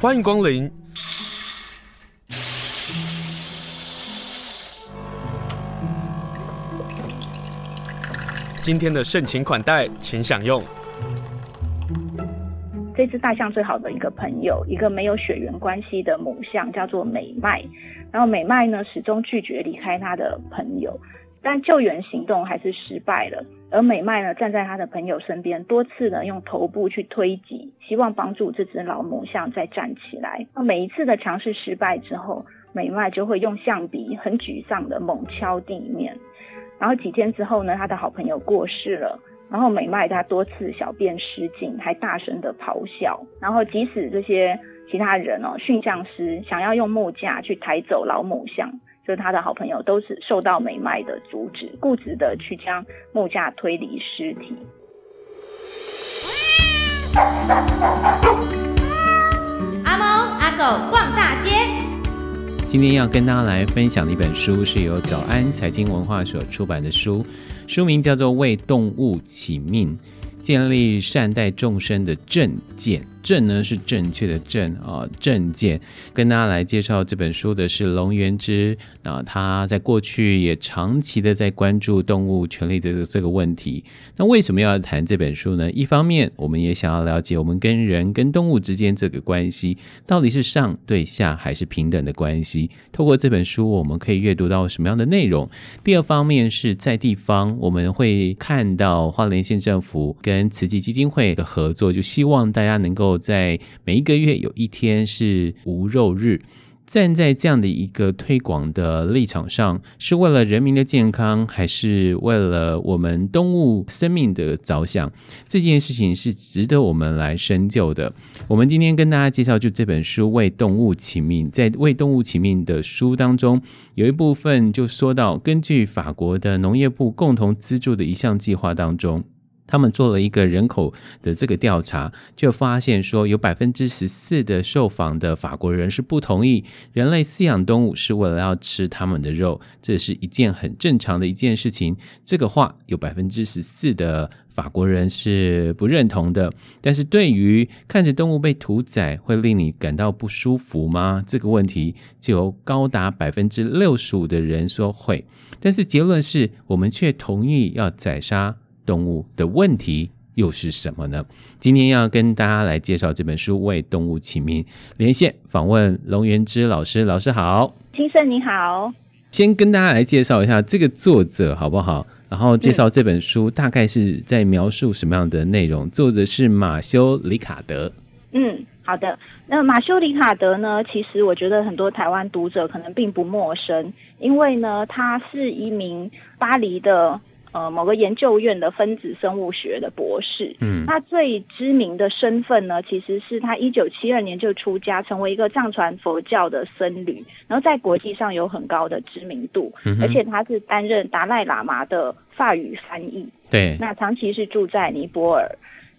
欢迎光临。今天的盛情款待，请享用。这只大象最好的一个朋友，一个没有血缘关系的母象，叫做美麦。然后美麦呢，始终拒绝离开他的朋友，但救援行动还是失败了。而美麦呢，站在他的朋友身边，多次呢用头部去推挤，希望帮助这只老母象再站起来。那每一次的尝试失败之后，美麦就会用象鼻很沮丧的猛敲地面。然后几天之后呢，他的好朋友过世了，然后美麦他多次小便失禁，还大声的咆哮。然后即使这些其他人哦，驯象师想要用木架去抬走老母象。就是他的好朋友，都是受到美麦的阻止，固执的去将木架推离尸体。阿猫阿狗逛大街，今天要跟大家来分享的一本书，是由早安财经文化所出版的书，书名叫做《为动物起命》，建立善待众生的正见。正呢是正确的正啊，正见。跟大家来介绍这本书的是龙元之啊，他在过去也长期的在关注动物权利的这个问题。那为什么要谈这本书呢？一方面，我们也想要了解我们跟人跟动物之间这个关系到底是上对下还是平等的关系。透过这本书，我们可以阅读到什么样的内容？第二方面是在地方，我们会看到花莲县政府跟慈济基金会的合作，就希望大家能够。在每一个月有一天是无肉日，站在这样的一个推广的立场上，是为了人民的健康，还是为了我们动物生命的着想？这件事情是值得我们来深究的。我们今天跟大家介绍就这本书《为动物请命》。在《为动物请命》的书当中，有一部分就说到，根据法国的农业部共同资助的一项计划当中。他们做了一个人口的这个调查，就发现说，有百分之十四的受访的法国人是不同意人类饲养动物是为了要吃他们的肉，这是一件很正常的一件事情。这个话有百分之十四的法国人是不认同的。但是对于看着动物被屠宰会令你感到不舒服吗？这个问题就有高达百分之六十五的人说会。但是结论是我们却同意要宰杀。动物的问题又是什么呢？今天要跟大家来介绍这本书《为动物起名》，连线访问龙元之老师。老师好，金圣你好。先跟大家来介绍一下这个作者好不好？然后介绍这本书大概是在描述什么样的内容？嗯、作者是马修·里卡德。嗯，好的。那马修·里卡德呢？其实我觉得很多台湾读者可能并不陌生，因为呢，他是一名巴黎的。呃，某个研究院的分子生物学的博士，嗯，他最知名的身份呢，其实是他一九七二年就出家，成为一个藏传佛教的僧侣，然后在国际上有很高的知名度，嗯，而且他是担任达赖喇嘛的法语翻译，对，那长期是住在尼泊尔，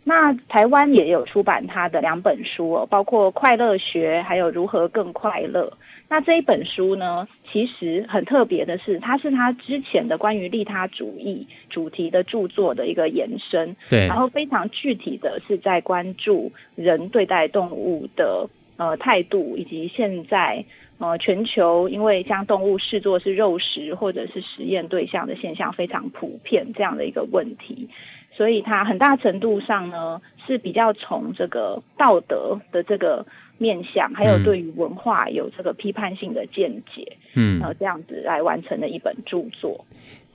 那台湾也有出版他的两本书哦，包括《快乐学》还有《如何更快乐》。那这一本书呢，其实很特别的是，它是他之前的关于利他主义主题的著作的一个延伸。对，然后非常具体的是在关注人对待动物的呃态度，以及现在呃全球因为将动物视作是肉食或者是实验对象的现象非常普遍这样的一个问题，所以它很大程度上呢是比较从这个道德的这个。面向还有对于文化有这个批判性的见解，嗯，然后，这样子来完成的一本著作。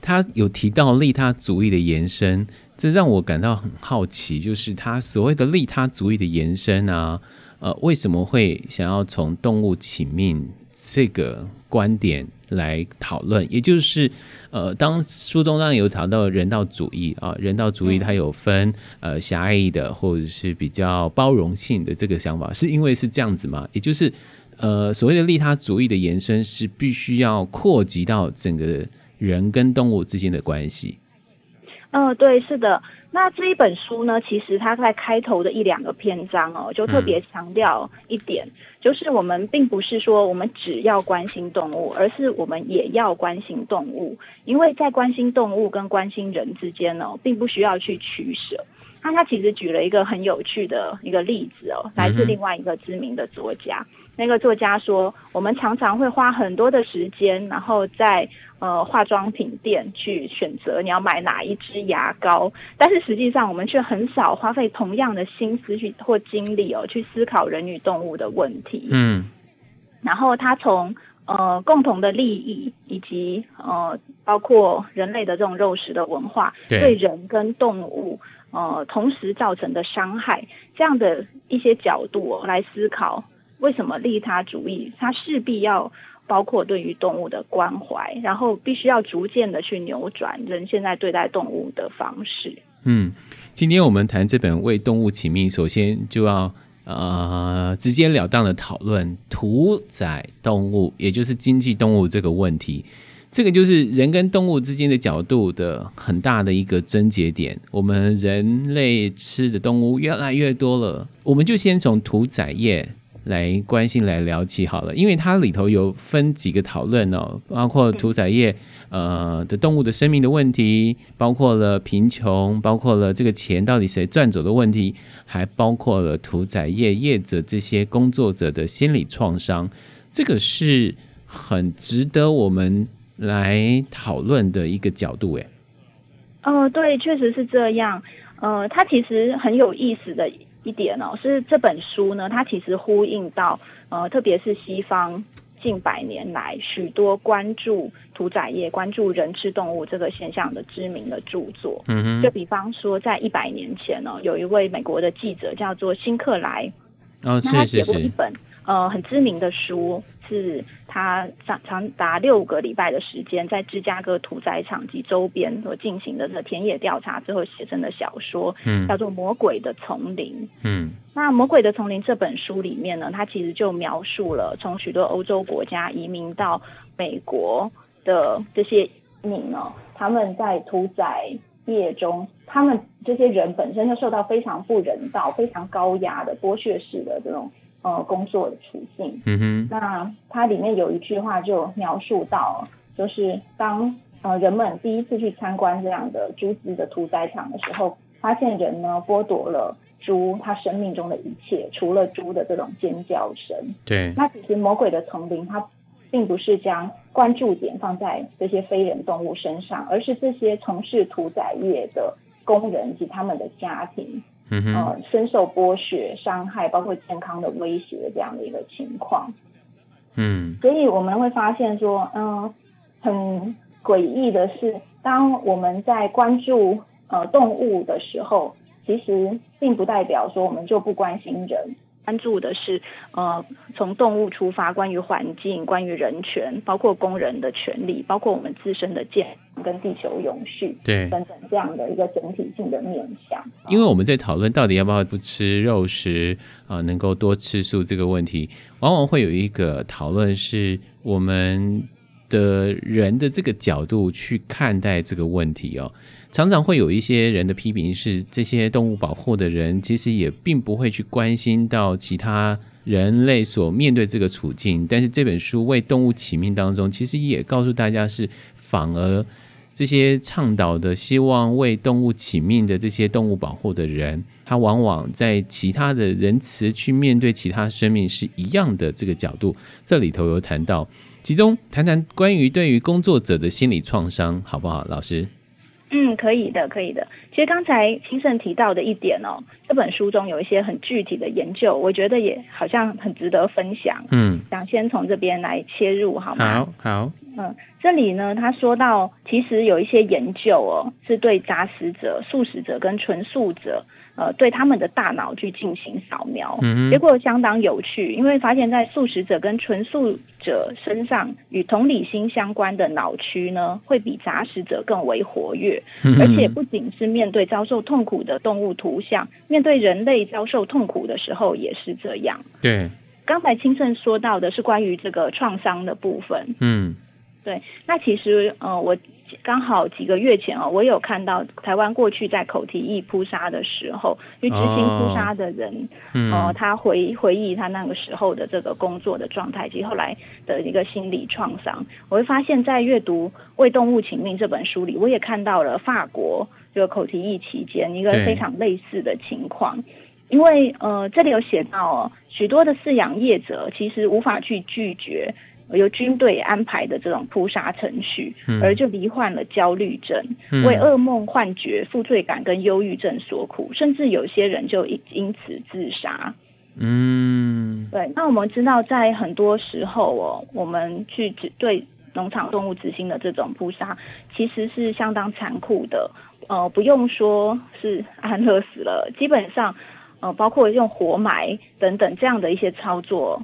他有提到利他主义的延伸，这让我感到很好奇，就是他所谓的利他主义的延伸啊，呃，为什么会想要从动物起命这个观点来讨论，也就是，呃，当书中当然有谈到人道主义啊，人道主义它有分呃狭义的或者是比较包容性的这个想法，是因为是这样子吗？也就是，呃，所谓的利他主义的延伸是必须要扩及到整个人跟动物之间的关系。嗯、呃，对，是的。那这一本书呢，其实它在开头的一两个篇章哦，就特别强调一点，嗯，就是我们并不是说我们只要关心动物，而是我们也要关心动物，因为在关心动物跟关心人之间呢，并不需要去取舍。那他其实举了一个很有趣的一个例子哦，来自另外一个知名的作家。嗯、那个作家说，我们常常会花很多的时间，然后在呃化妆品店去选择你要买哪一支牙膏，但是实际上我们却很少花费同样的心思去或精力哦，去思考人与动物的问题。嗯，然后他从呃共同的利益以及呃包括人类的这种肉食的文化，对，对人跟动物。呃，同时造成的伤害，这样的一些角度来思考，为什么利他主义它势必要包括对于动物的关怀，然后必须要逐渐的去扭转人现在对待动物的方式。嗯，今天我们谈这本《为动物起命》，首先就要呃直截了当的讨论屠宰动物，也就是经济动物这个问题。这个就是人跟动物之间的角度的很大的一个症结点。我们人类吃的动物越来越多了，我们就先从屠宰业来关心来聊起好了，因为它里头有分几个讨论哦，包括屠宰业呃的动物的生命的问题，包括了贫穷，包括了这个钱到底谁赚走的问题，还包括了屠宰业业者这些工作者的心理创伤，这个是很值得我们。来讨论的一个角度，哎，哦，对，确实是这样。呃，它其实很有意思的一点哦，是这本书呢，它其实呼应到呃，特别是西方近百年来许多关注屠宰业、关注人吃动物这个现象的知名的著作。嗯哼，就比方说，在一百年前呢，有一位美国的记者叫做辛克莱，哦，是是是，那他写过一本呃很知名的书。是他长长达六个礼拜的时间，在芝加哥屠宰场及周边所进行的这个田野调查之后写成的小说，嗯，叫做《魔鬼的丛林》。嗯，那《魔鬼的丛林》这本书里面呢，它其实就描述了从许多欧洲国家移民到美国的这些移民呢，他们在屠宰业中，他们这些人本身就受到非常不人道、非常高压的剥削式的这种。呃，工作的处境。嗯哼，那它里面有一句话就描述到，就是当呃人们第一次去参观这样的猪只的屠宰场的时候，发现人呢剥夺了猪它生命中的一切，除了猪的这种尖叫声。对，那其实魔鬼的丛林它并不是将关注点放在这些非人动物身上，而是这些从事屠宰业的工人及他们的家庭。嗯哼，呃，深受剥削、伤害，包括健康的威胁这样的一个情况。嗯，所以我们会发现说，嗯、呃，很诡异的是，当我们在关注呃动物的时候，其实并不代表说我们就不关心人。关注的是，呃，从动物出发，关于环境，关于人权，包括工人的权利，包括我们自身的健康跟地球永续，对，等等这样的一个整体性的面向。因为我们在讨论到底要不要不吃肉食啊，呃，能够多吃素这个问题，往往会有一个讨论是我们的人的这个角度去看待这个问题哦。常常会有一些人的批评是，这些动物保护的人其实也并不会去关心到其他人类所面对这个处境。但是这本书为动物起命当中，其实也告诉大家是，反而这些倡导的希望为动物起命的这些动物保护的人，他往往在其他的仁慈去面对其他生命是一样的这个角度。这里头有谈到，其中谈谈关于对于工作者的心理创伤，好不好，老师？嗯，可以的，可以的。其实刚才清盛提到的一点哦，这本书中有一些很具体的研究，我觉得也好像很值得分享。嗯，想先从这边来切入，好吗？好，好。嗯，这里呢，他说到，其实有一些研究哦，是对杂食者、素食者跟纯素者。呃，对他们的大脑去进行扫描，嗯，结果相当有趣，因为发现，在素食者跟纯素者身上，与同理心相关的脑区呢，会比杂食者更为活跃，嗯，而且不仅是面对遭受痛苦的动物图像，面对人类遭受痛苦的时候也是这样。对，刚才清盛说到的是关于这个创伤的部分，嗯。对，那其实呃，我刚好几个月前哦，我有看到台湾过去在口蹄疫扑杀的时候，去执行扑杀的人，哦、嗯、呃，他回回忆他那个时候的这个工作的状态，及后来的一个心理创伤，我会发现，在阅读《为动物请命》这本书里，我也看到了法国这个口蹄疫期间一个非常类似的情况，因为呃，这里有写到哦，许多的饲养业者其实无法去拒绝。由军队安排的这种扑杀程序，而就罹患了焦虑症，嗯、为噩梦、幻觉、负罪感跟忧郁症所苦，甚至有些人就因此自杀。嗯，对。那我们知道，在很多时候哦，我们去对农场动物执行的这种扑杀，其实是相当残酷的。呃，不用说是安乐死了，基本上，呃，包括用活埋等等这样的一些操作。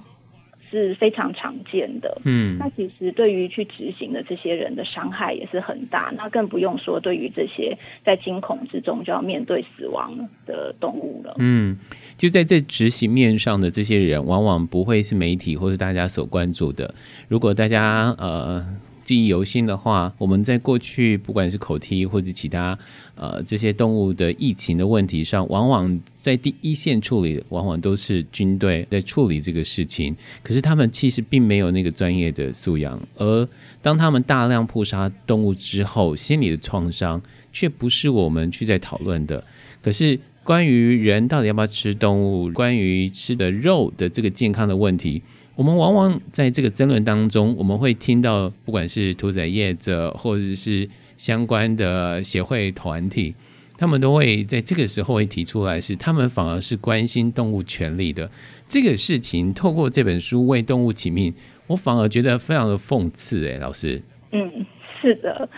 是非常常见的，嗯，那其实对于去执行的这些人的伤害也是很大，那更不用说对于这些在惊恐之中就要面对死亡的动物了，嗯，就在这执行面上的这些人，往往不会是媒体或是大家所关注的。如果大家呃。记忆犹新的话，我们在过去不管是口蹄或者其他呃这些动物的疫情的问题上，往往在第一线处理，往往都是军队在处理这个事情。可是他们其实并没有那个专业的素养，而当他们大量扑杀动物之后，心理的创伤却不是我们去在讨论的。可是关于人到底要不要吃动物，关于吃的肉的这个健康的问题。我们往往在这个争论当中，我们会听到，不管是屠宰业者或者是相关的协会团体，他们都会在这个时候会提出来，是他们反而是关心动物权利的这个事情。透过这本书为动物起命，我反而觉得非常的讽刺。哎，老师，嗯，是的。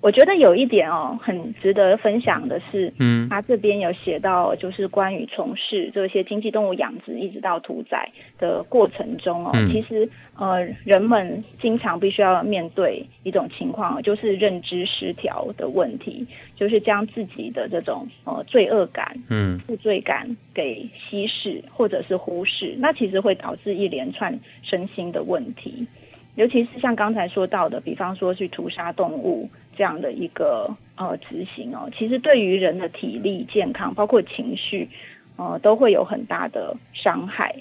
我觉得有一点哦，很值得分享的是，嗯，他这边有写到，就是关于从事这些经济动物养殖一直到屠宰的过程中哦，嗯、其实呃，人们经常必须要面对一种情况，就是认知失调的问题，就是将自己的这种呃罪恶感、嗯，负罪感给稀释或者是忽视，那其实会导致一连串身心的问题。尤其是像刚才说到的，比方说去屠杀动物这样的一个呃执行哦，其实对于人的体力健康，包括情绪，呃，都会有很大的伤害。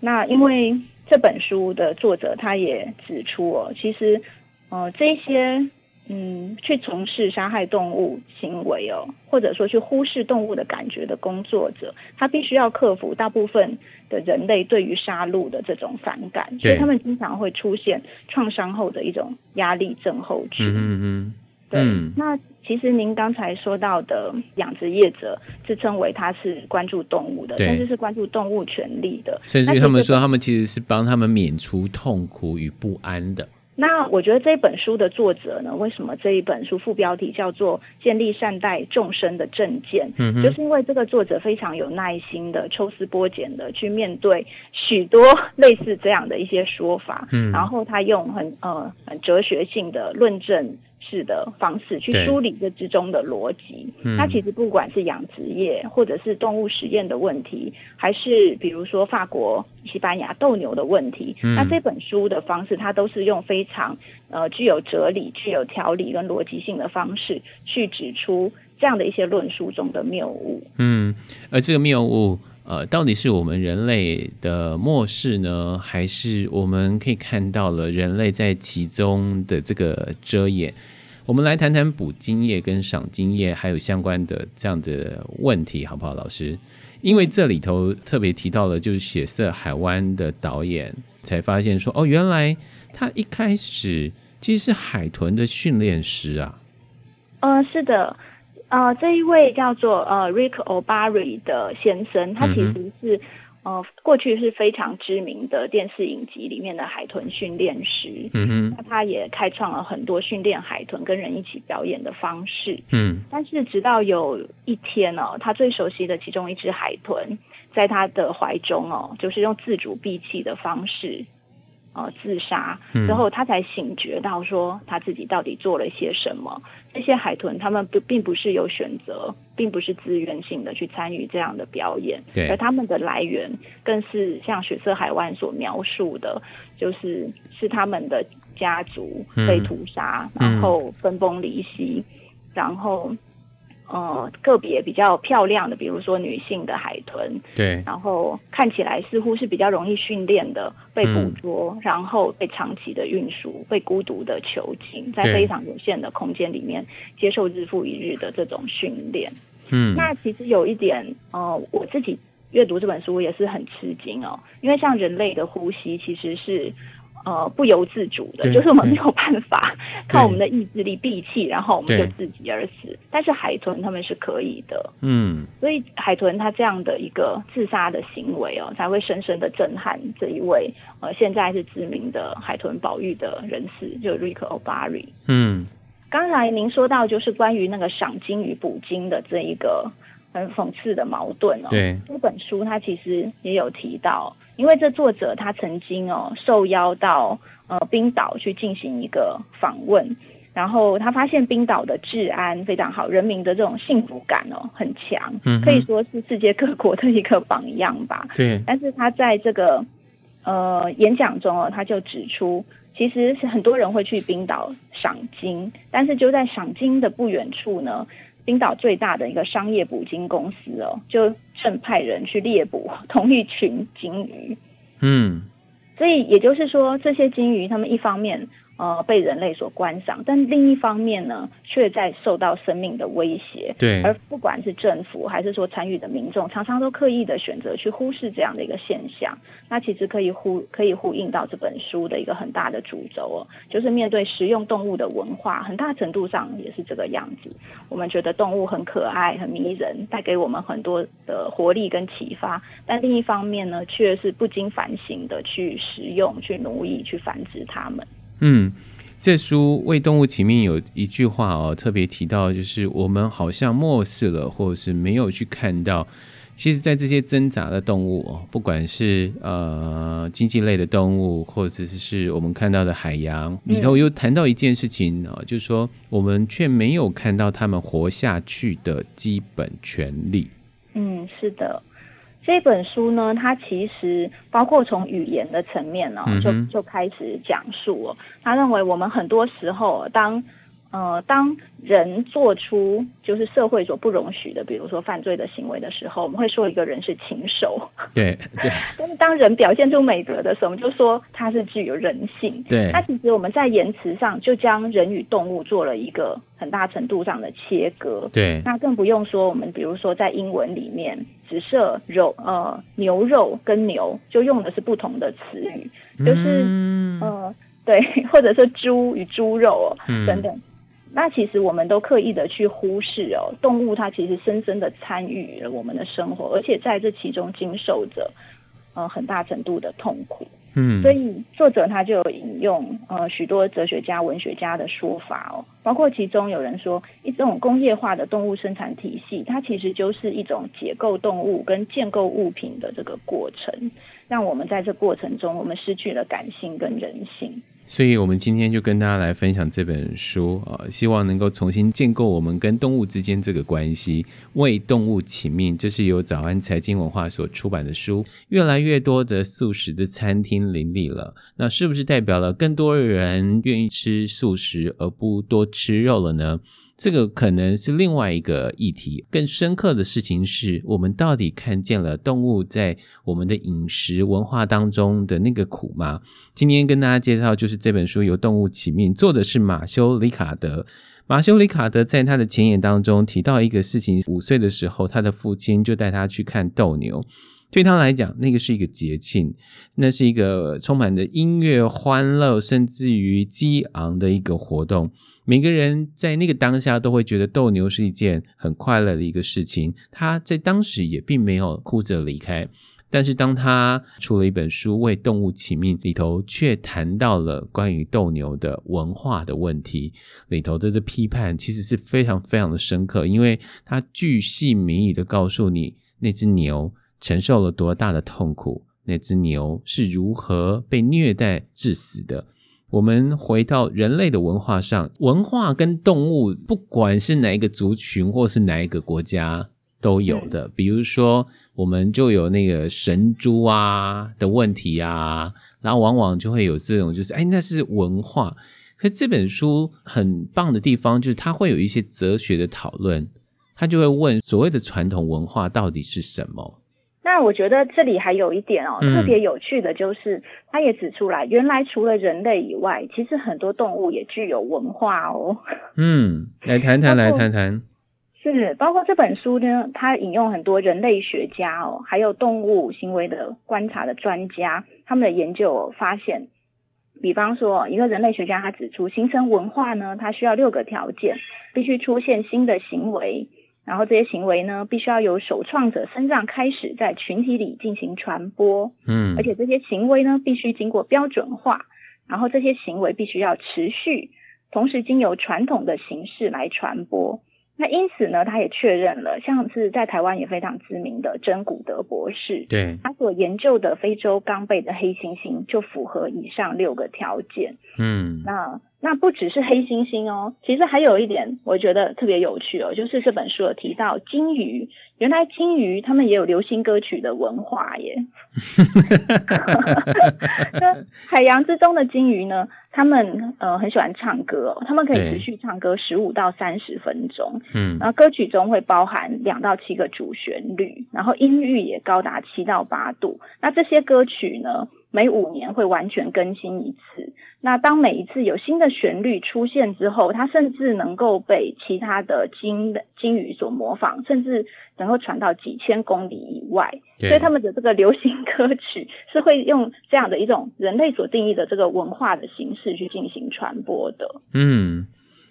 那因为这本书的作者他也指出哦，其实呃这些。嗯，去从事杀害动物行为哦，或者说去忽视动物的感觉的工作者，他必须要克服大部分的人类对于杀戮的这种反感，所以他们经常会出现创伤后的一种压力症候群。嗯嗯嗯，对。嗯、那其实您刚才说到的养殖业者自称为他是关注动物的，甚至是关注动物权利的，甚至他们说他们其实是帮他们免除痛苦与不安的。那我觉得这本书的作者呢，为什么这一本书副标题叫做“建立善待众生的正见”？嗯哼，就是因为这个作者非常有耐心的抽丝剥茧的去面对许多类似这样的一些说法，嗯，然后他用很呃很哲学性的论证。是的方式去梳理这之中的逻辑。那其实不管是养殖业，或者是动物实验的问题，还是比如说法国、西班牙斗牛的问题，嗯、那这本书的方式，它都是用非常呃具有哲理、具有条理跟逻辑性的方式去指出这样的一些论述中的谬误。嗯，而这个谬误，呃，到底是我们人类的漠视呢，还是我们可以看到了人类在其中的这个遮掩？我们来谈谈捕鲸业跟赏鲸业还有相关的这样的问题，好不好，老师？因为这里头特别提到了，就是血色海湾的导演才发现说，哦，原来他一开始其实是海豚的训练师啊。呃，是的，呃，这一位叫做呃 Rick O'Barry 的先生，他其实是。嗯呃，过去是非常知名的电视影集里面的海豚训练师，嗯哼，那他也开创了很多训练海豚跟人一起表演的方式，嗯，但是直到有一天哦，他最熟悉的其中一只海豚在他的怀中哦，就是用自主闭气的方式。呃，自杀之后，他才醒觉到说他自己到底做了些什么。这些海豚，他们不并不是有选择，并不是自愿性的去参与这样的表演，对，而他们的来源更是像血色海湾所描述的，就是是他们的家族被屠杀，嗯、然后分崩离析，嗯、然后。呃，个别比较漂亮的，比如说女性的海豚，对，然后看起来似乎是比较容易训练的，被捕捉，嗯、然后被长期的运输，被孤独的囚禁，在非常有限的空间里面接受日复一日的这种训练。嗯，那其实有一点，呃，我自己阅读这本书也是很吃惊哦，因为像人类的呼吸其实是。呃，不由自主的，就是我们没有办法靠我们的意志力闭气，然后我们就自己而死。但是海豚他们是可以的，嗯，所以海豚它这样的一个自杀的行为哦，才会深深的震撼这一位呃现在是知名的海豚保育的人士，就 Rick O'Barry。嗯，刚才您说到就是关于那个赏金与捕鲸的这一个很讽刺的矛盾哦，对，这本书它其实也有提到。因为这作者他曾经哦受邀到呃冰岛去进行一个访问，然后他发现冰岛的治安非常好，人民的这种幸福感哦很强，嗯，可以说是世界各国的一个榜样吧。对。但是他在这个呃演讲中哦，他就指出，其实是很多人会去冰岛赏金，但是就在赏金的不远处呢。冰岛最大的一个商业捕鲸公司哦，就正派人去猎捕同一群鲸鱼。嗯，所以也就是说，这些鲸鱼他们一方面。呃，被人类所观赏，但另一方面呢，却在受到生命的威胁。对，而不管是政府还是说参与的民众，常常都刻意的选择去忽视这样的一个现象。那其实可以呼可以呼应到这本书的一个很大的主轴哦，就是面对食用动物的文化，很大程度上也是这个样子。我们觉得动物很可爱、很迷人，带给我们很多的活力跟启发，但另一方面呢，却是不经反省的去食用、去奴役、去繁殖它们。嗯，这书《为动物起名》有一句话哦，特别提到，就是我们好像漠视了，或者是没有去看到，其实，在这些挣扎的动物哦，不管是呃经济类的动物，或者是我们看到的海洋里头，又谈到一件事情啊，嗯、就是说我们却没有看到他们活下去的基本权利。嗯，是的。这本书呢，它其实包括从语言的层面呢，就就开始讲述哦。他认为我们很多时候当。呃，当人做出就是社会所不容许的，比如说犯罪的行为的时候，我们会说一个人是禽兽。对 对。但是当人表现出美德的时候，我们就说他是具有人性。对。那其实我们在言辞上就将人与动物做了一个很大程度上的切割。对。那更不用说我们比如说在英文里面，只设肉呃牛肉跟牛就用的是不同的词语，就是、嗯、呃对，或者是猪与猪肉、哦嗯、等等。那其实我们都刻意的去忽视哦，动物它其实深深的参与了我们的生活，而且在这其中经受着呃很大程度的痛苦。嗯，所以作者他就引用呃许多哲学家、文学家的说法哦，包括其中有人说，一种工业化的动物生产体系，它其实就是一种解构动物跟建构物品的这个过程，让我们在这过程中，我们失去了感性跟人性。所以，我们今天就跟大家来分享这本书啊，希望能够重新建构我们跟动物之间这个关系，为动物起命。这是由早安财经文化所出版的书。越来越多的素食的餐厅林立了，那是不是代表了更多人愿意吃素食而不多吃肉了呢？这个可能是另外一个议题。更深刻的事情是我们到底看见了动物在我们的饮食文化当中的那个苦吗？今天跟大家介绍就是这本书由动物起命，作者是马修·里卡德。马修·里卡德在他的前言当中提到一个事情：五岁的时候，他的父亲就带他去看斗牛。对他来讲，那个是一个节庆，那是一个充满着音乐、欢乐，甚至于激昂的一个活动。每个人在那个当下都会觉得斗牛是一件很快乐的一个事情。他在当时也并没有哭着离开，但是当他出了一本书《为动物起命》里头，却谈到了关于斗牛的文化的问题。里头的这批判其实是非常非常的深刻，因为他巨细靡遗的告诉你那只牛。承受了多大的痛苦？那只牛是如何被虐待致死的？我们回到人类的文化上，文化跟动物，不管是哪一个族群或是哪一个国家，都有的。嗯、比如说，我们就有那个神猪啊的问题啊，然后往往就会有这种，就是哎，那是文化。可这本书很棒的地方，就是它会有一些哲学的讨论，它就会问所谓的传统文化到底是什么。那我觉得这里还有一点哦，特别有趣的就是，他也指出来，原来除了人类以外，其实很多动物也具有文化哦。嗯，来谈谈，来谈谈。是，包括这本书呢，它引用很多人类学家哦，还有动物行为的观察的专家，他们的研究发现。比方说，一个人类学家他指出，形成文化呢，它需要六个条件，必须出现新的行为，然后这些行为呢，必须要由首创者身上开始，在群体里进行传播，嗯，而且这些行为呢，必须经过标准化，然后这些行为必须要持续，同时经由传统的形式来传播。那因此呢，他也确认了，像是在台湾也非常知名的真古德博士，对，他所研究的非洲刚背的黑猩猩就符合以上六个条件。嗯，那。那不只是黑猩猩哦，其实还有一点我觉得特别有趣哦，就是这本书有提到鲸鱼，原来鲸鱼他们也有流行歌曲的文化耶。那海洋之中的鲸鱼呢，他们呃很喜欢唱歌哦，他们可以持续唱歌十五到三十分钟。嗯，然后歌曲中会包含两到七个主旋律，然后音域也高达七到八度。那这些歌曲呢，每五年会完全更新一次。那当每一次有新的旋律出现之后，它甚至能够被其他的鲸的鲸鱼所模仿，甚至能够传到几千公里以外。所以他们的这个流行歌曲是会用这样的一种人类所定义的这个文化的形式去进行传播的。嗯，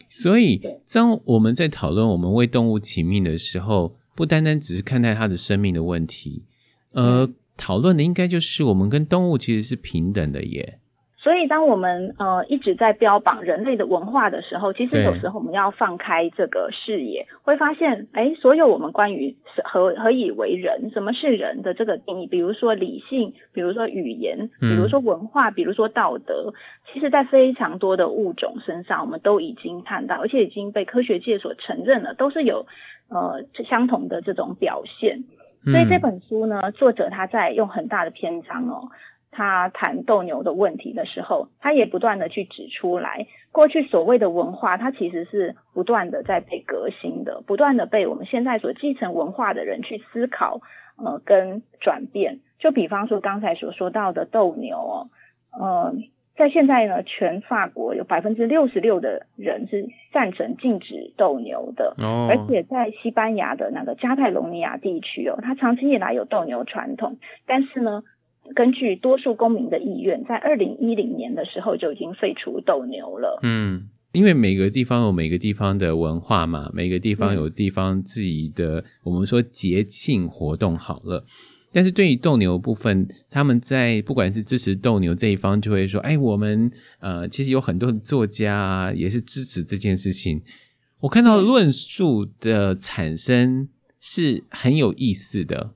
所以当我们在讨论我们为动物起命的时候，不单单只是看待它的生命的问题，呃。嗯讨论的应该就是我们跟动物其实是平等的耶。所以当我们呃一直在标榜人类的文化的时候，其实有时候我们要放开这个视野，会发现，哎，所有我们关于何何以为人，什么是人的这个定义，比如说理性，比如说语言，比如说文化，比如说道德，其实在非常多的物种身上，我们都已经看到，而且已经被科学界所承认了，都是有呃相同的这种表现。所以这本书呢，作者他在用很大的篇章哦，他谈斗牛的问题的时候，他也不断的去指出来，过去所谓的文化，它其实是不断的在被革新的，不断的被我们现在所继承文化的人去思考，呃，跟转变。就比方说刚才所说到的斗牛哦，呃。在现在呢，全法国有百分之六十六的人是赞成禁止斗牛的，哦，而且在西班牙的那个加泰隆尼亚地区哦，它长期以来有斗牛传统，但是呢，根据多数公民的意愿，在二零一零年的时候就已经废除斗牛了。嗯，因为每个地方有每个地方的文化嘛，每个地方有地方自己的，嗯，我们说节庆活动好了。但是对于斗牛部分，他们在不管是支持斗牛这一方，就会说：“哎，我们呃，其实有很多的作家啊，也是支持这件事情。”我看到论述的产生是很有意思的，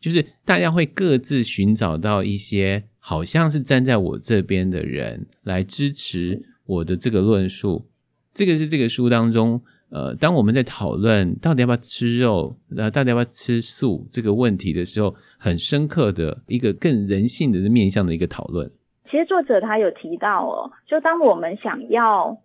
就是大家会各自寻找到一些好像是站在我这边的人来支持我的这个论述。这个是这个书当中。呃，当我们在讨论到底要不要吃肉，呃，到底要不要吃素这个问题的时候，很深刻的一个更人性的面向的一个讨论。其实作者他有提到哦，就当我们想要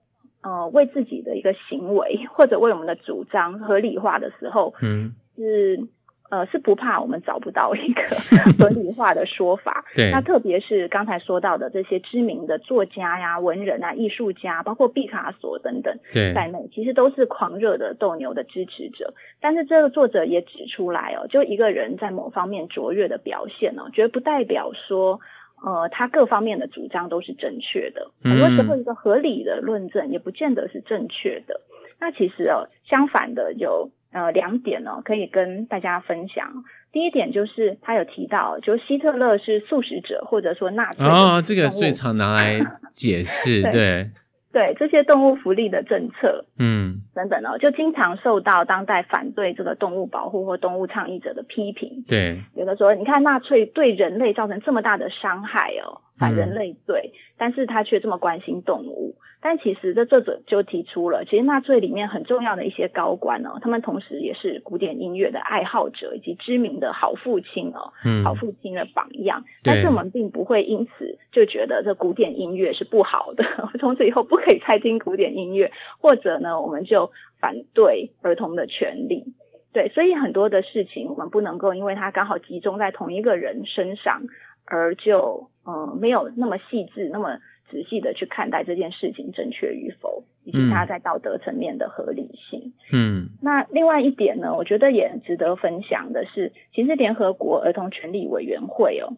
呃为自己的一个行为或者为我们的主张合理化的时候，嗯，是。呃，是不怕我们找不到一个 合理化的说法。对，那特别是刚才说到的这些知名的作家呀、文人啊、艺术家，包括毕卡索等等，在内，其实都是狂热的斗牛的支持者。但是这个作者也指出来哦，就一个人在某方面卓越的表现哦，绝不代表说，呃，他各方面的主张都是正确的。很多时候，一个合理的论证也不见得是正确的。那其实哦，相反的有。呃，两点呢，可以跟大家分享。第一点就是他有提到，就希特勒是素食者，或者说纳粹哦，这个最常拿来 解释，对对，对 这些动物福利的政策，嗯，等等哦，就经常受到当代反对这个动物保护或动物倡议者的批评。对，有的说，你看纳粹对人类造成这么大的伤害哦，反人类罪，嗯、但是他却这么关心动物。但其实这作者就提出了，其实纳粹里面很重要的一些高官呢、哦，他们同时也是古典音乐的爱好者以及知名的好父亲哦，嗯、好父亲的榜样。但是我们并不会因此就觉得这古典音乐是不好的，从此以后不可以再听古典音乐，或者呢，我们就反对儿童的权利。对，所以很多的事情我们不能够因为它刚好集中在同一个人身上，而就呃没有那么细致那么。仔细的去看待这件事情正确与否，以及它在道德层面的合理性。嗯，那另外一点呢，我觉得也值得分享的是，其实联合国儿童权利委员会哦，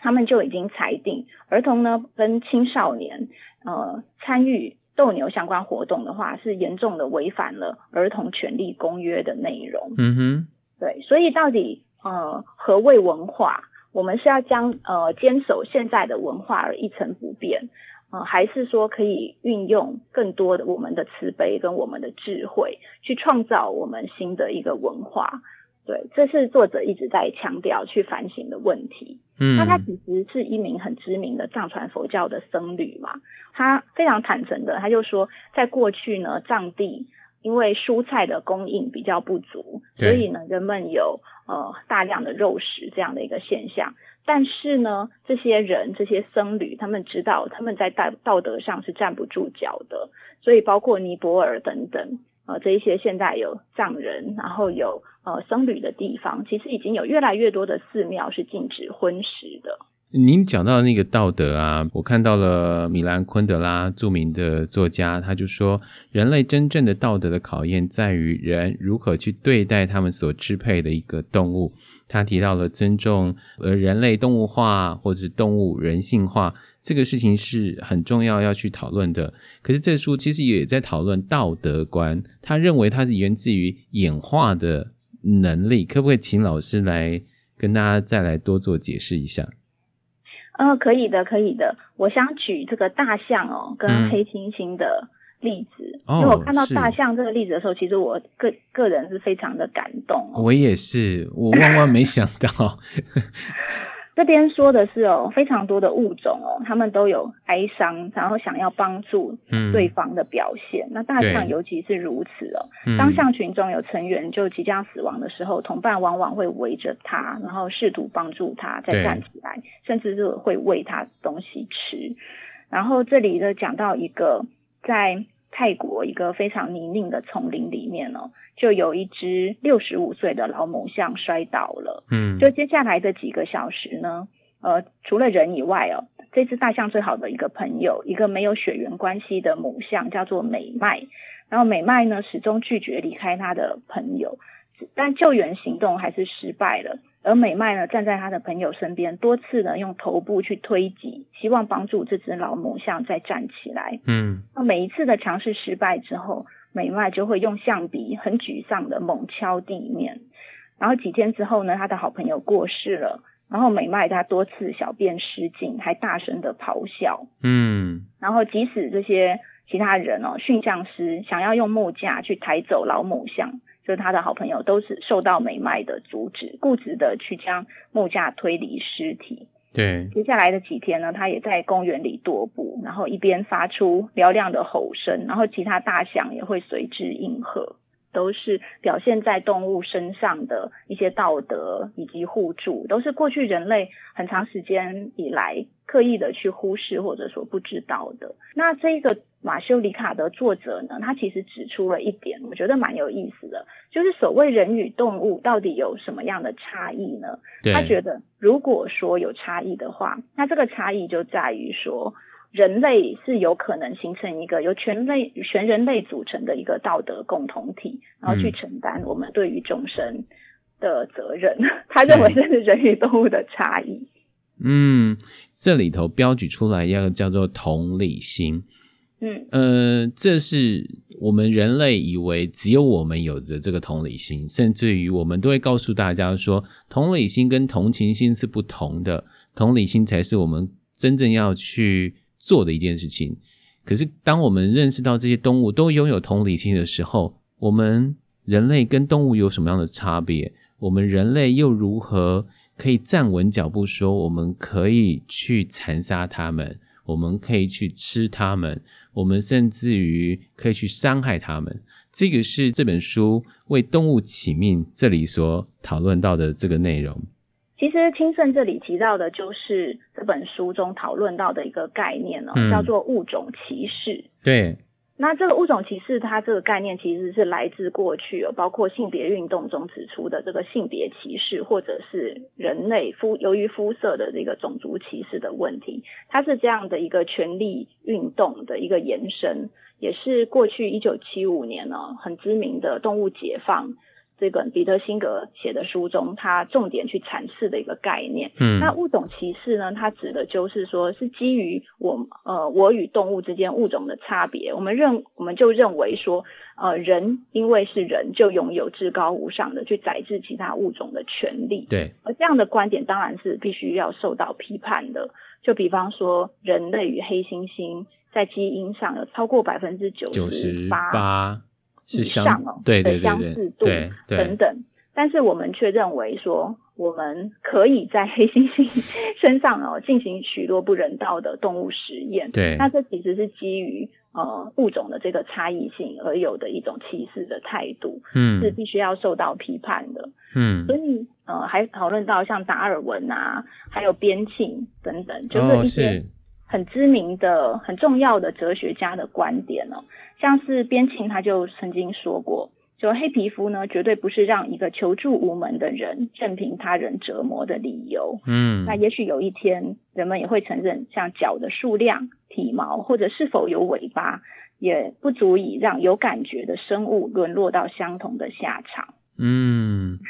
他们就已经裁定，儿童呢跟青少年呃参与斗牛相关活动的话，是严重的违反了儿童权利公约的内容。嗯哼，对，所以到底呃何谓文化？我们是要将呃坚守现在的文化而一成不变，呃，还是说可以运用更多的我们的慈悲跟我们的智慧，去创造我们新的一个文化？对，这是作者一直在强调去反省的问题。嗯，那他其实是一名很知名的藏传佛教的僧侣嘛，他非常坦诚的，他就说，在过去呢，藏地因为蔬菜的供应比较不足，所以呢，人们有。呃，大量的肉食这样的一个现象，但是呢，这些人这些僧侣，他们知道他们在道道德上是站不住脚的，所以包括尼泊尔等等，呃，这一些现在有藏人，然后有呃僧侣的地方，其实已经有越来越多的寺庙是禁止荤食的。您讲到那个道德啊，我看到了米兰昆德拉著名的作家，他就说，人类真正的道德的考验在于人如何去对待他们所支配的一个动物。他提到了尊重，呃，人类动物化或者是动物人性化这个事情是很重要要去讨论的。可是这书其实也在讨论道德观，他认为它是源自于演化的能力。可不可以请老师来跟大家再来多做解释一下？呃，可以的，可以的。我想举这个大象哦，跟黑猩猩的例子，嗯、因为我看到大象这个例子的时候，哦、其实我个个人是非常的感动、哦。我也是，我万万没想到。这边说的是哦，非常多的物种哦，他们都有哀伤，然后想要帮助对方的表现。嗯、那大象尤其是如此哦。对当象群中有成员就即将死亡的时候，嗯、同伴往往会围着他，然后试图帮助他再站起来，甚至是会喂他东西吃。然后这里呢讲到一个在泰国一个非常泥泞的丛林里面哦。就有一只六十五岁的老母象摔倒了。嗯，就接下来的几个小时呢，呃，除了人以外哦，这只大象最好的一个朋友，一个没有血缘关系的母象叫做美麦。然后美麦呢，始终拒绝离开他的朋友，但救援行动还是失败了。而美麦呢，站在他的朋友身边，多次呢用头部去推挤，希望帮助这只老母象再站起来。嗯，那每一次的尝试失败之后。美麦就会用象鼻很沮丧的猛敲地面，然后几天之后呢，他的好朋友过世了，然后美麦他多次小便失禁，还大声的咆哮，嗯，然后即使这些其他人哦，驯象师想要用木架去抬走老母象，就是他的好朋友都是受到美麦的阻止，固执的去将木架推离尸体。对，接下来的几天呢，他也在公园里踱步，然后一边发出嘹亮的吼声，然后其他大象也会随之应和，都是表现在动物身上的一些道德以及互助，都是过去人类很长时间以来刻意的去忽视或者说不知道的。那这个马修·里卡的作者呢，他其实指出了一点，我觉得蛮有意思的。就是所谓人与动物到底有什么样的差异呢？他觉得，如果说有差异的话，那这个差异就在于说，人类是有可能形成一个由全类全人类组成的一个道德共同体，然后去承担我们对于众生的责任。嗯、他认为这是人与动物的差异。嗯，这里头标举出来要叫做同理心。嗯，呃，这是我们人类以为只有我们有着这个同理心，甚至于我们都会告诉大家说，同理心跟同情心是不同的，同理心才是我们真正要去做的一件事情。可是，当我们认识到这些动物都拥有同理心的时候，我们人类跟动物有什么样的差别？我们人类又如何可以站稳脚步，说我们可以去残杀它们，我们可以去吃它们，我们甚至于可以去伤害它们。这个是这本书为动物起命这里所讨论到的这个内容。其实清盛这里提到的就是这本书中讨论到的一个概念呢、哦，嗯、叫做物种歧视。对。那这个物种歧视，它这个概念其实是来自过去，包括性别运动中指出的这个性别歧视，或者是人类肤由于肤色的这个种族歧视的问题，它是这样的一个权力运动的一个延伸，也是过去一九七五年呢很知名的动物解放。这本彼得辛格写的书中，他重点去阐释的一个概念。嗯，那物种歧视呢？它指的就是说，是基于我呃我与动物之间物种的差别，我们认我们就认为说，呃，人因为是人，就拥有至高无上的去宰制其他物种的权利。对，而这样的观点当然是必须要受到批判的。就比方说，人类与黑猩猩在基因上有超过百分之九十八。以上哦，对对对，的相似度等等，但是我们却认为说，我们可以在黑猩猩身上哦进行许多不人道的动物实验。对，那这其实是基于呃物种的这个差异性而有的一种歧视的态度，嗯，是必须要受到批判的。嗯，所以呃还讨论到像达尔文啊，还有边沁等等，就是一些。很知名的、很重要的哲学家的观点哦，像是边沁他就曾经说过，就黑皮肤呢，绝对不是让一个求助无门的人任凭他人折磨的理由。嗯，那也许有一天，人们也会承认，像脚的数量、体毛或者是否有尾巴，也不足以让有感觉的生物沦落到相同的下场。嗯。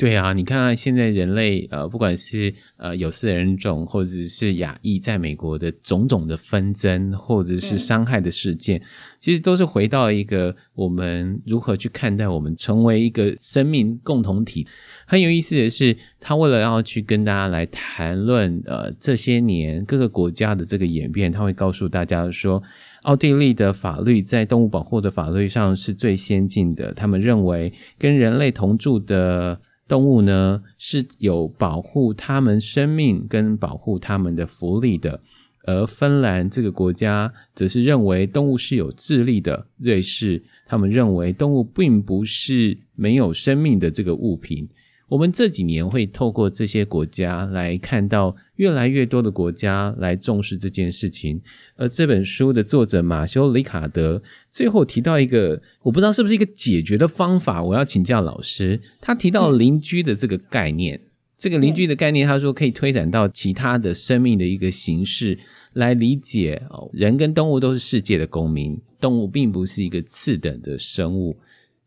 对啊，你看看现在人类呃，不管是呃有色人种或者是亚裔，在美国的种种的纷争或者是伤害的事件，嗯、其实都是回到一个我们如何去看待我们成为一个生命共同体。很有意思的是，他为了要去跟大家来谈论呃这些年各个国家的这个演变，他会告诉大家说，奥地利的法律在动物保护的法律上是最先进的，他们认为跟人类同住的。动物呢，是有保护它们生命跟保护它们的福利的，而芬兰这个国家则是认为动物是有智力的。瑞士他们认为动物并不是没有生命的这个物品。我们这几年会透过这些国家来看到越来越多的国家来重视这件事情，而这本书的作者马修·里卡德最后提到一个，我不知道是不是一个解决的方法，我要请教老师。他提到邻居的这个概念，这个邻居的概念，他说可以推展到其他的生命的一个形式来理解哦，人跟动物都是世界的公民，动物并不是一个次等的生物。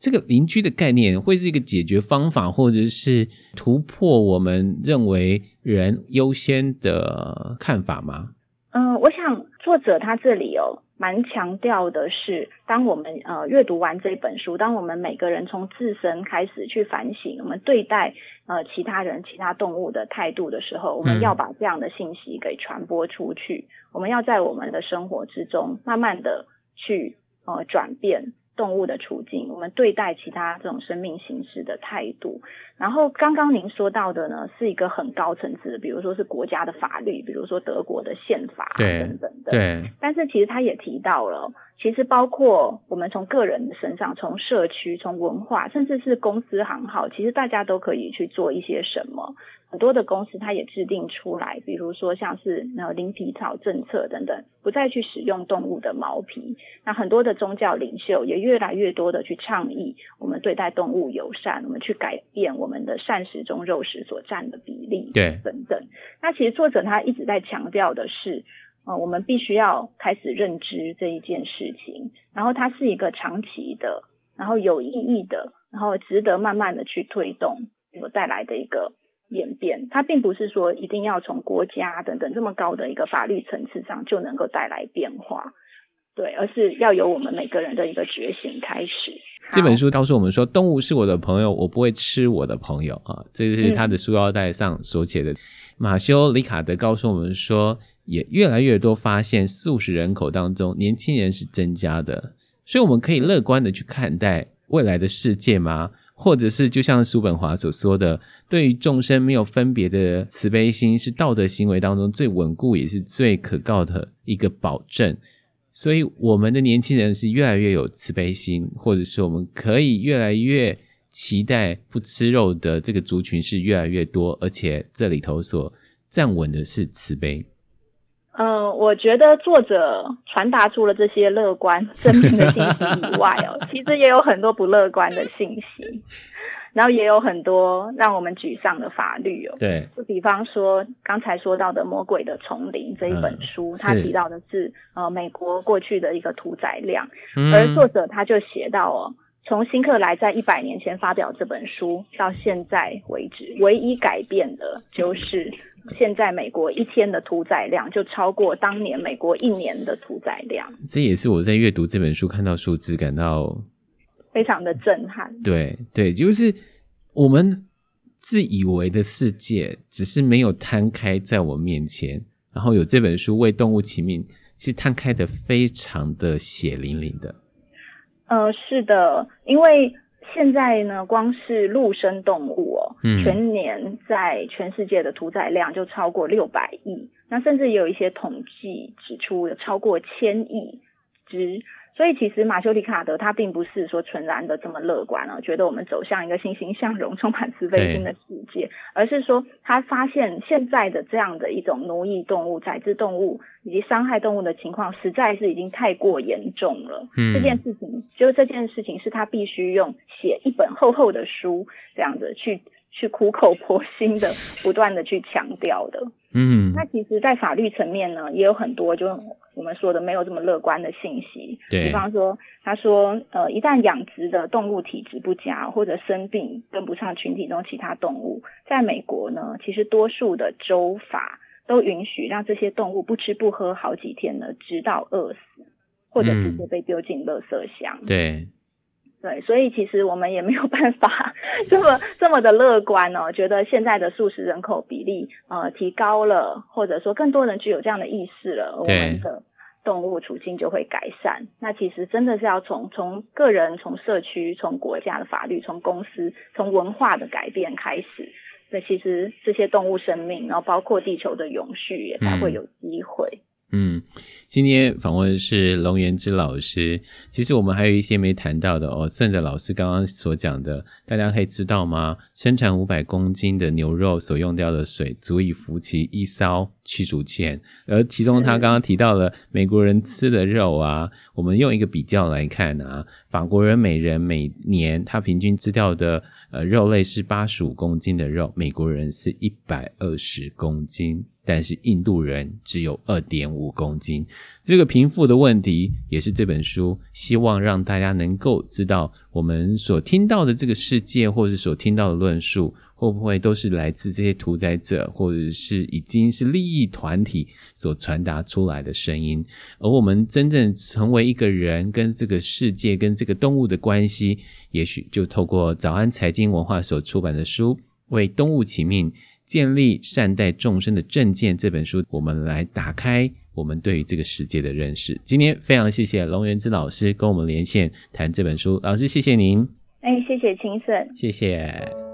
这个邻居的概念会是一个解决方法，或者是突破我们认为人优先的看法吗？嗯，我想作者他这里哦，蛮强调的是，当我们呃阅读完这本书，当我们每个人从自身开始去反省，我们对待呃其他人、其他动物的态度的时候，我们要把这样的信息给传播出去。我们要在我们的生活之中，慢慢的去呃转变。动物的处境，我们对待其他这种生命形式的态度。然后刚刚您说到的呢，是一个很高层次的，比如说是国家的法律，比如说德国的宪法等等的。对。但是其实他也提到了，其实包括我们从个人的身上，从社区、从文化，甚至是公司行号，其实大家都可以去做一些什么。很多的公司它也制定出来，比如说像是呃零皮草政策等等，不再去使用动物的毛皮。那很多的宗教领袖也越来越多的去倡议，我们对待动物友善，我们去改变我们的膳食中肉食所占的比例，对，等等。那其实作者他一直在强调的是，呃，我们必须要开始认知这一件事情，然后它是一个长期的，然后有意义的，然后值得慢慢的去推动所带来的一个。演变，它并不是说一定要从国家等等这么高的一个法律层次上就能够带来变化，对，而是要由我们每个人的一个觉醒开始。这本书告诉我们说，动物是我的朋友，我不会吃我的朋友啊，这是他的书腰带上所写的。嗯、马修·里卡德告诉我们说，也越来越多发现素食人口当中，年轻人是增加的，所以我们可以乐观的去看待未来的世界吗？或者是就像叔本华所说的，对于众生没有分别的慈悲心，是道德行为当中最稳固也是最可靠的一个保证。所以，我们的年轻人是越来越有慈悲心，或者是我们可以越来越期待不吃肉的这个族群是越来越多，而且这里头所站稳的是慈悲。嗯、呃，我觉得作者传达出了这些乐观正面的信息以外哦，其实也有很多不乐观的信息，然后也有很多让我们沮丧的法律哦。对，就比方说刚才说到的《魔鬼的丛林》这一本书，它、嗯、提到的是呃美国过去的一个屠宰量，嗯、而作者他就写到哦，从辛克莱在一百年前发表这本书到现在为止，唯一改变的就是。现在美国一天的屠宰量就超过当年美国一年的屠宰量，这也是我在阅读这本书看到数字感到非常的震撼。对对，就是我们自以为的世界，只是没有摊开在我面前，然后有这本书为动物起名，其实摊开的非常的血淋淋的。呃，是的，因为。现在呢，光是陆生动物哦，嗯，全年在全世界的屠宰量就超过六百亿，那甚至有一些统计指出有超过千亿只。所以其实马修·里卡德他并不是说纯然的这么乐观啊，觉得我们走向一个欣欣向荣、充满慈悲心的世界，而是说他发现现在的这样的一种奴役动物、宰制动物以及伤害动物的情况，实在是已经太过严重了。嗯，这件事情，就这件事情是他必须用写一本厚厚的书这样子去。去苦口婆心的不断的去强调的，嗯，那其实，在法律层面呢，也有很多，就我们说的没有这么乐观的信息。对，比方说，他说，呃，一旦养殖的动物体质不佳或者生病跟不上群体中其他动物，在美国呢，其实多数的州法都允许让这些动物不吃不喝好几天呢，直到饿死，或者直接被丢进垃圾箱。嗯，对。对，所以其实我们也没有办法 这么这么的乐观哦，觉得现在的素食人口比例呃提高了，或者说更多人具有这样的意识了，我们的动物处境就会改善。那其实真的是要从从个人、从社区、从国家的法律、从公司、从文化的改变开始。那其实这些动物生命，然后包括地球的永续，也才会有机会。嗯嗯，今天访问的是龙元之老师。其实我们还有一些没谈到的哦。顺着老师刚刚所讲的，大家可以知道吗？生产五百公斤的牛肉所用掉的水，足以浮起一艘驱逐舰。而其中他刚刚提到了美国人吃的肉啊，我们用一个比较来看啊，法国人每人每年他平均吃掉的呃肉类是八十五公斤的肉，美国人是一百二十公斤。但是印度人只有二点五公斤，这个贫富的问题也是这本书希望让大家能够知道，我们所听到的这个世界，或是所听到的论述，会不会都是来自这些屠宰者，或者是已经是利益团体所传达出来的声音？而我们真正成为一个人，跟这个世界，跟这个动物的关系，也许就透过早安财经文化所出版的书《为动物起命》。建立善待众生的正见这本书，我们来打开我们对于这个世界的认识。今天非常谢谢龙元之老师跟我们连线谈这本书，老师谢谢您。哎，谢谢清顺，谢谢。